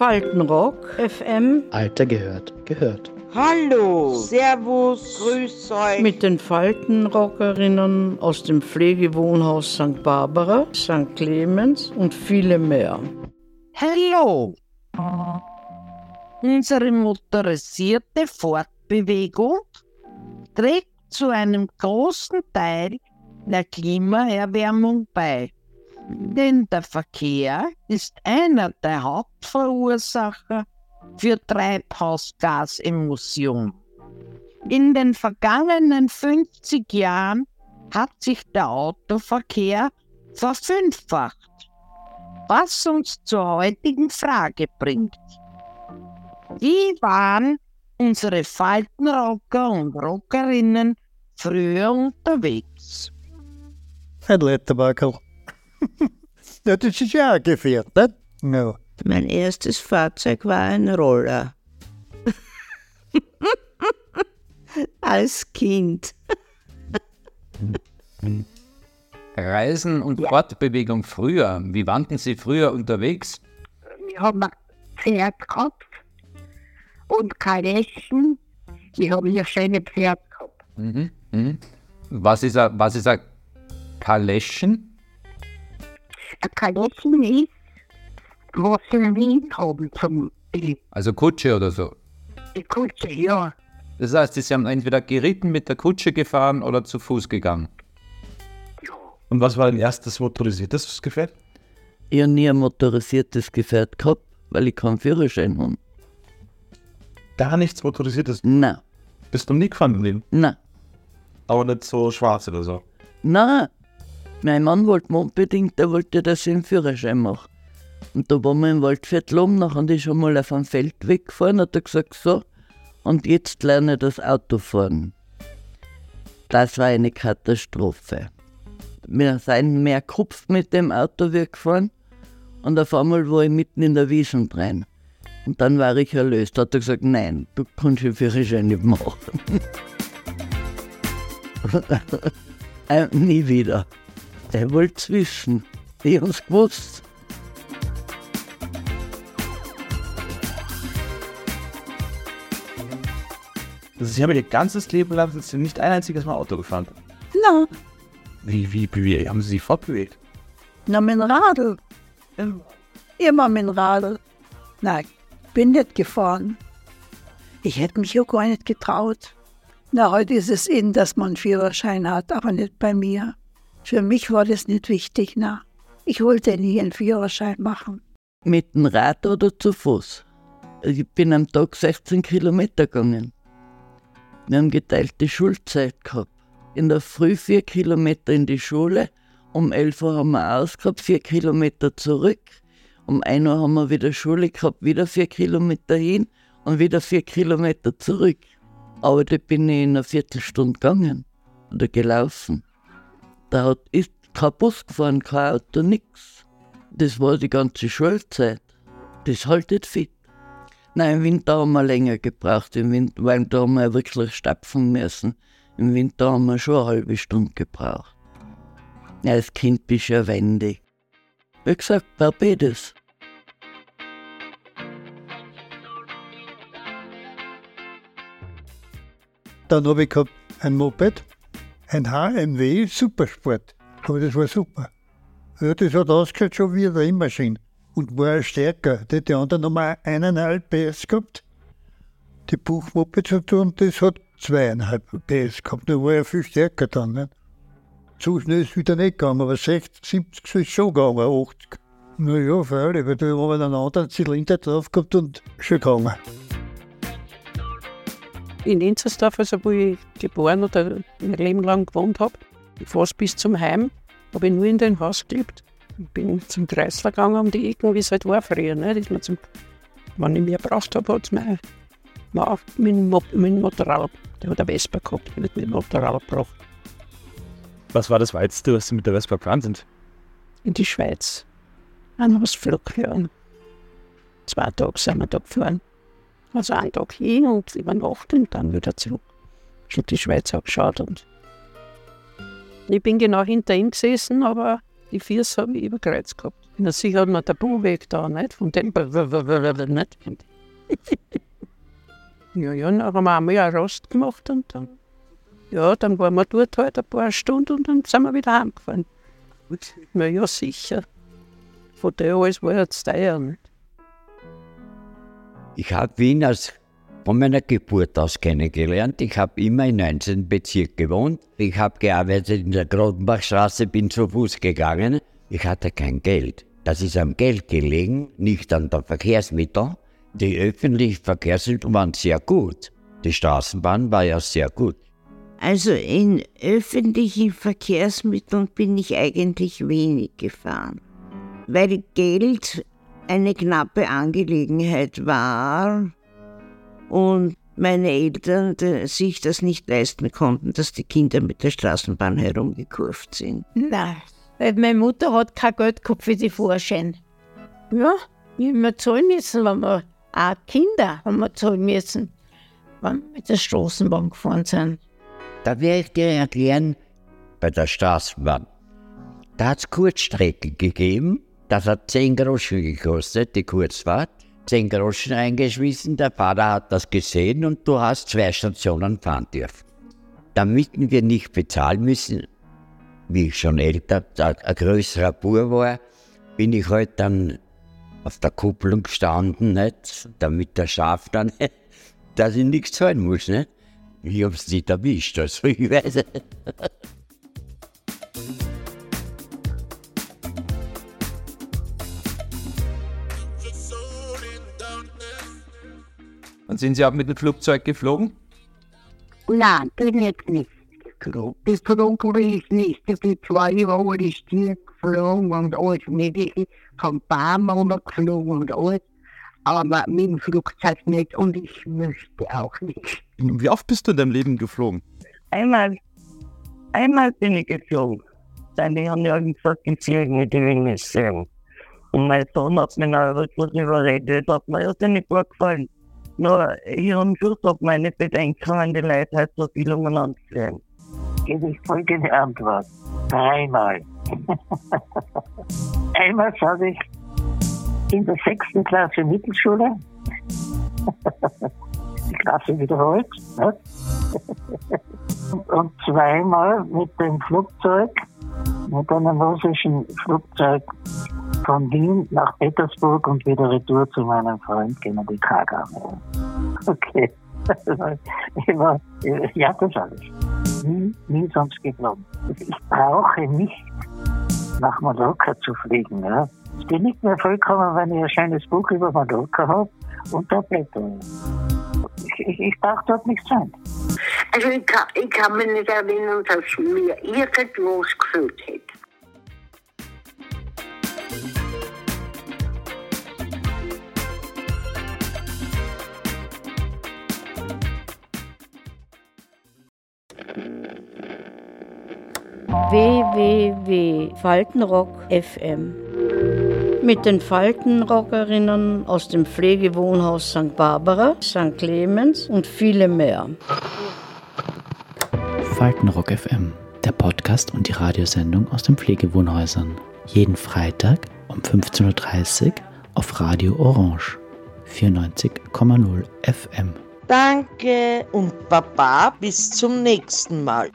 Faltenrock, FM. Alter gehört, gehört. Hallo, Servus, Grüß euch. Mit den Faltenrockerinnen aus dem Pflegewohnhaus St. Barbara, St. Clemens und viele mehr. Hallo. Unsere motorisierte Fortbewegung trägt zu einem großen Teil der Klimaerwärmung bei. Denn der Verkehr ist einer der Hauptverursacher für Treibhausgasemissionen. In den vergangenen 50 Jahren hat sich der Autoverkehr verfünffacht, was uns zur heutigen Frage bringt. Wie waren unsere Faltenrocker und Rockerinnen früher unterwegs? Herr Letterbackel. ja, das ist ja auch gefährdet. Ja. Mein erstes Fahrzeug war ein Roller. Als Kind. Reisen und Fortbewegung früher. Wie waren Sie früher unterwegs? Wir haben ein Pferd gehabt und Kaleschen. Wir haben ja schöne Pferd gehabt. Mhm. Mhm. Was ist ein, was ist ein Kaleschen? Ist, was wir in Wien haben zum Also Kutsche oder so. die Kutsche, ja. Das heißt, Sie haben entweder geritten, mit der Kutsche gefahren oder zu Fuß gegangen. Und was war dein erstes motorisiertes Gefährt? Ich habe nie ein motorisiertes Gefährt gehabt, weil ich keinen Führerschein habe. Gar nichts motorisiertes. Nein, Bist du nie gefahren im Leben? nein, Aber nicht so schwarz oder so. nein. Mein Mann wollte unbedingt, der wollte, dass ich einen Führerschein mache. Und da waren wir im Waldviertel oben, nachher ist schon mal auf einem Feld weggefahren, hat er gesagt, so, und jetzt lerne ich das Autofahren. Das war eine Katastrophe. Wir sind mehr Kopf mit dem Auto wie gefahren und auf einmal war ich mitten in der Wiesen drin. Und dann war ich erlöst. Da hat er gesagt, nein, du kannst den Führerschein nicht machen. äh, nie wieder. Der wollte wissen. Ich hab's gewusst. Also Sie haben ihr ganzes Leben lang sind Sie nicht ein einziges Mal Auto gefahren. Na, Wie, wie, wie haben Sie sich fortbewegt? Na, mit dem Radl. Immer mit dem Radl. Nein, bin nicht gefahren. Ich hätte mich auch gar nicht getraut. Na, heute ist es in, dass man einen Führerschein hat, aber nicht bei mir. Für mich war das nicht wichtig, na. Ich wollte nie einen Führerschein machen. Mit dem Rad oder zu Fuß. Ich bin am Tag 16 Kilometer gegangen. Wir haben geteilte Schulzeit gehabt. In der Früh vier Kilometer in die Schule, um 11 Uhr haben wir ausgehabt, vier Kilometer zurück. Um 1 Uhr haben wir wieder Schule gehabt, wieder vier Kilometer hin und wieder vier Kilometer zurück. Aber da bin ich in einer Viertelstunde gegangen oder gelaufen. Da ist kein Bus gefahren, kein Auto, nix. Das war die ganze Schulzeit. Das haltet fit. Nein, im Winter haben wir länger gebraucht, im Winter, weil da haben wir wirklich stapfen müssen. Im Winter haben wir schon eine halbe Stunde gebraucht. Als Kind bist du ja wendig. Wie gesagt, Barbados. Dann habe ich gehabt ein Moped, ein HMW Supersport. Aber das war super. Ja, das hat ausgeschaut schon wie eine Rennmaschine und war stärker. Die, die anderen haben eineinhalb PS gehabt. Die Buchmoped hat und das hat zweieinhalb PS gehabt. Da war ja viel stärker dann. Nicht? So schnell ist es wieder nicht gegangen, aber 60, 70 ist schon gegangen, 80. Naja, freilich, weil da haben wir einen anderen Zylinder drauf gehabt und schon gegangen. In Inzersdorf, also wo ich geboren oder mein Leben lang gewohnt habe, fast bis zum Heim, habe ich nur in dem Haus gelebt. Ich bin zum Kreisler gegangen um die Ecken, wie es halt war früher. Ne? Das man zum, wenn ich mehr gebraucht habe, hat es Mo- mit dem Motorrad, der hat eine Vespa gehabt, der hat mit dem Motorrad gebracht. Was war das Weiteste, was Sie mit der Vespa gefahren sind? In die Schweiz. Ein Ausflug hören. Zwei Tage sind wir da gefahren. Also einen Tag hin und über Nacht und dann wieder zurück. Schon die Schweiz angeschaut und ich bin genau hinter ihm gesessen, aber die Füße habe ich überkreuzt gehabt. Na, sie hat mir der Buhweg da, nicht? Von dem, nicht? ja, ja, dann haben wir einmal einen Rast gemacht und dann, ja, dann waren wir dort halt ein paar Stunden und dann sind wir wieder heimgefahren. Na ja, sicher. Von der alles war jetzt teuer, nicht? Ich habe Wien als von meiner Geburt aus kennengelernt. Ich habe immer im 19. Bezirk gewohnt. Ich habe gearbeitet in der Grotenbachstraße, bin zu Fuß gegangen. Ich hatte kein Geld. Das ist am Geld gelegen, nicht an der Verkehrsmittel. Die öffentlichen Verkehrsmittel waren sehr gut. Die Straßenbahn war ja sehr gut. Also in öffentlichen Verkehrsmitteln bin ich eigentlich wenig gefahren, weil Geld eine knappe Angelegenheit war und meine Eltern die, sich das nicht leisten konnten, dass die Kinder mit der Straßenbahn herumgekurvt sind. Nein, weil meine Mutter hat kein Geld gehabt für die Vorschein. Ja, wir haben zahlen müssen, wenn wir auch Kinder haben wir zahlen müssen, wenn wir mit der Straßenbahn gefahren sind. Da werde ich dir erklären, bei der Straßenbahn. Da hat es Kurzstrecken gegeben, das hat 10 Groschen gekostet, die Kurzfahrt. 10 Groschen eingeschmissen, der Vater hat das gesehen und du hast zwei Stationen fahren dürfen. Damit wir nicht bezahlen müssen, wie ich schon älter, ein größerer Bur war, bin ich halt dann auf der Kupplung gestanden, nicht? damit der Schaf dann, dass ich nichts zahlen muss. Nicht? Ich hab's nicht erwischt, also ich weiß. Und sind Sie auch mit dem Flugzeug geflogen? Nein, bin jetzt nicht geflogen. Geflogen bin ich nicht. Ich bin zwei Jahre ist hier geflogen und alles Mögliche. Von Barmer geflogen und alles. Aber mit dem Flugzeug nicht und ich möchte auch nicht. Wie oft bist du in deinem Leben geflogen? Einmal, einmal bin ich geflogen. Seine haben ja gesagt, die will nicht sehen. Und mein Sohn hat mir noch etwas überredet, hat mir das nicht vorgefallen. Nur habe Schluss auf meine Bedenken an die Leute halt so viel umeinander gesehen. Gebe ich folgende Antwort. Dreimal. Einmal sage ich in der sechsten Klasse Mittelschule. Die Klasse wiederholt. Ne? Und zweimal mit dem Flugzeug, mit einem russischen Flugzeug von Wien nach Petersburg und wieder retour zu meinem Freund Gennady Kagan. Okay. Immer, ja, das alles. Nie, nie sonst geflogen. Ich brauche nicht nach Mallorca zu fliegen. Ja. Ich bin nicht mehr vollkommen, wenn ich ein schönes Buch über Mallorca habe und da blätter ich. Ich, ich darf dort nicht sein. Also ich kann, ich kann mich nicht erinnern, dass mir irgendwas gefühlt hätte. www.faltenrock FM mit den Faltenrockerinnen aus dem Pflegewohnhaus St. Barbara, St. Clemens und viele mehr. Faltenrock FM, der Podcast und die Radiosendung aus den Pflegewohnhäusern. Jeden Freitag um 15.30 Uhr auf Radio Orange 94,0 FM. Danke und Baba bis zum nächsten Mal.